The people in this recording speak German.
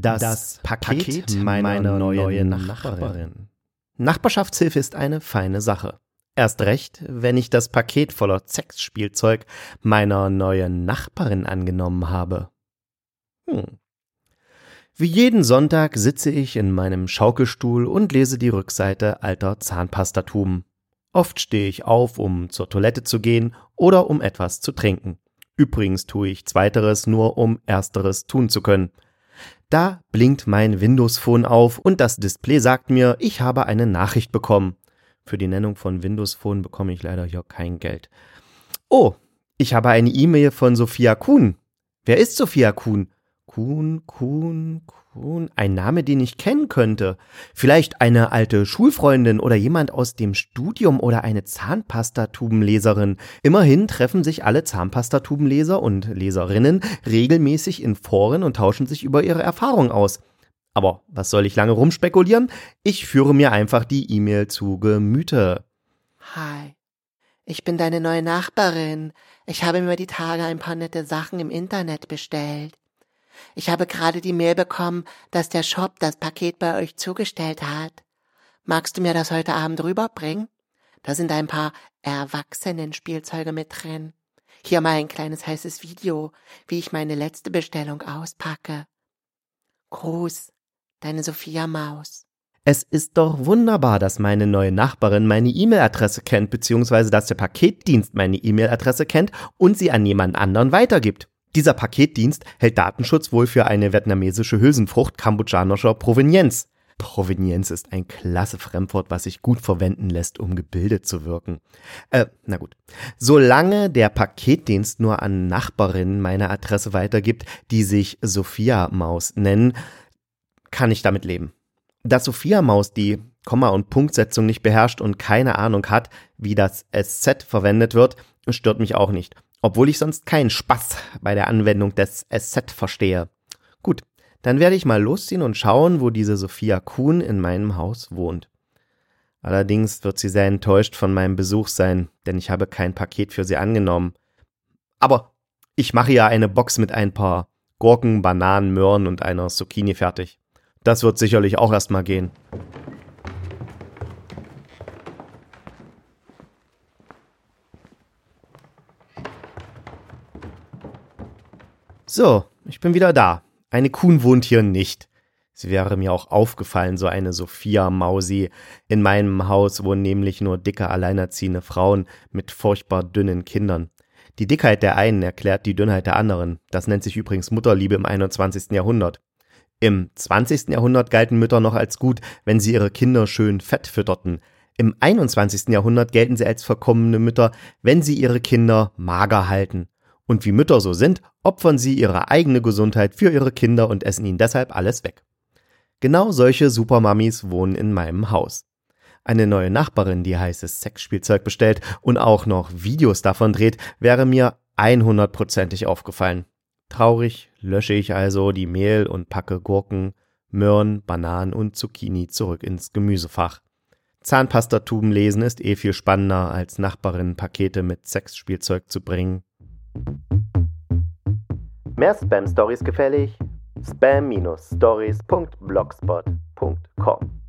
Das, das Paket, Paket, meiner, meiner neuen Nachbarin. Nachbarin. Nachbarschaftshilfe ist eine feine Sache. Erst recht, wenn ich das Paket voller Sexspielzeug meiner neuen Nachbarin angenommen habe. Hm. Wie jeden Sonntag sitze ich in meinem Schaukelstuhl und lese die Rückseite alter Zahnpastatuben. Oft stehe ich auf, um zur Toilette zu gehen oder um etwas zu trinken. Übrigens tue ich zweiteres nur, um ersteres tun zu können. Da blinkt mein Windows Phone auf und das Display sagt mir, ich habe eine Nachricht bekommen. Für die Nennung von Windows Phone bekomme ich leider hier kein Geld. Oh, ich habe eine E-Mail von Sophia Kuhn. Wer ist Sophia Kuhn? Kuhn, Kuhn, Kuhn. Ein Name, den ich kennen könnte. Vielleicht eine alte Schulfreundin oder jemand aus dem Studium oder eine Zahnpastatubenleserin. Immerhin treffen sich alle Zahnpastatubenleser und Leserinnen regelmäßig in Foren und tauschen sich über ihre Erfahrungen aus. Aber was soll ich lange rumspekulieren? Ich führe mir einfach die E-Mail zu Gemüte. Hi. Ich bin deine neue Nachbarin. Ich habe mir die Tage ein paar nette Sachen im Internet bestellt. Ich habe gerade die Mail bekommen, dass der Shop das Paket bei euch zugestellt hat. Magst du mir das heute Abend rüberbringen? Da sind ein paar Erwachsenenspielzeuge mit drin. Hier mal ein kleines heißes Video, wie ich meine letzte Bestellung auspacke. Gruß, deine Sophia Maus. Es ist doch wunderbar, dass meine neue Nachbarin meine E-Mail-Adresse kennt, beziehungsweise dass der Paketdienst meine E-Mail-Adresse kennt und sie an jemand anderen weitergibt. Dieser Paketdienst hält Datenschutz wohl für eine vietnamesische Hülsenfrucht kambodschanischer Provenienz. Provenienz ist ein klasse Fremdwort, was sich gut verwenden lässt, um gebildet zu wirken. Äh, na gut. Solange der Paketdienst nur an Nachbarinnen meine Adresse weitergibt, die sich Sophia Maus nennen, kann ich damit leben. Dass Sophia Maus die Komma- und Punktsetzung nicht beherrscht und keine Ahnung hat, wie das SZ verwendet wird, stört mich auch nicht obwohl ich sonst keinen Spaß bei der Anwendung des SZ verstehe. Gut, dann werde ich mal losziehen und schauen, wo diese Sophia Kuhn in meinem Haus wohnt. Allerdings wird sie sehr enttäuscht von meinem Besuch sein, denn ich habe kein Paket für sie angenommen. Aber ich mache ja eine Box mit ein paar Gurken, Bananen, Möhren und einer Zucchini fertig. Das wird sicherlich auch erstmal gehen. So, ich bin wieder da. Eine Kuhn wohnt hier nicht. Es wäre mir auch aufgefallen, so eine Sophia Mausi. In meinem Haus wohnen nämlich nur dicke, alleinerziehende Frauen mit furchtbar dünnen Kindern. Die Dickheit der einen erklärt die Dünnheit der anderen. Das nennt sich übrigens Mutterliebe im 21. Jahrhundert. Im 20. Jahrhundert galten Mütter noch als gut, wenn sie ihre Kinder schön fett fütterten. Im 21. Jahrhundert gelten sie als verkommene Mütter, wenn sie ihre Kinder mager halten. Und wie Mütter so sind, opfern sie ihre eigene Gesundheit für ihre Kinder und essen ihnen deshalb alles weg. Genau solche Supermummies wohnen in meinem Haus. Eine neue Nachbarin, die heißes Sexspielzeug bestellt und auch noch Videos davon dreht, wäre mir 100%ig aufgefallen. Traurig lösche ich also die Mehl und packe Gurken, Möhren, Bananen und Zucchini zurück ins Gemüsefach. Zahnpastatuben lesen ist eh viel spannender, als Nachbarinnen Pakete mit Sexspielzeug zu bringen. Mehr Spam-Stories gefällig? spam-stories.blogspot.com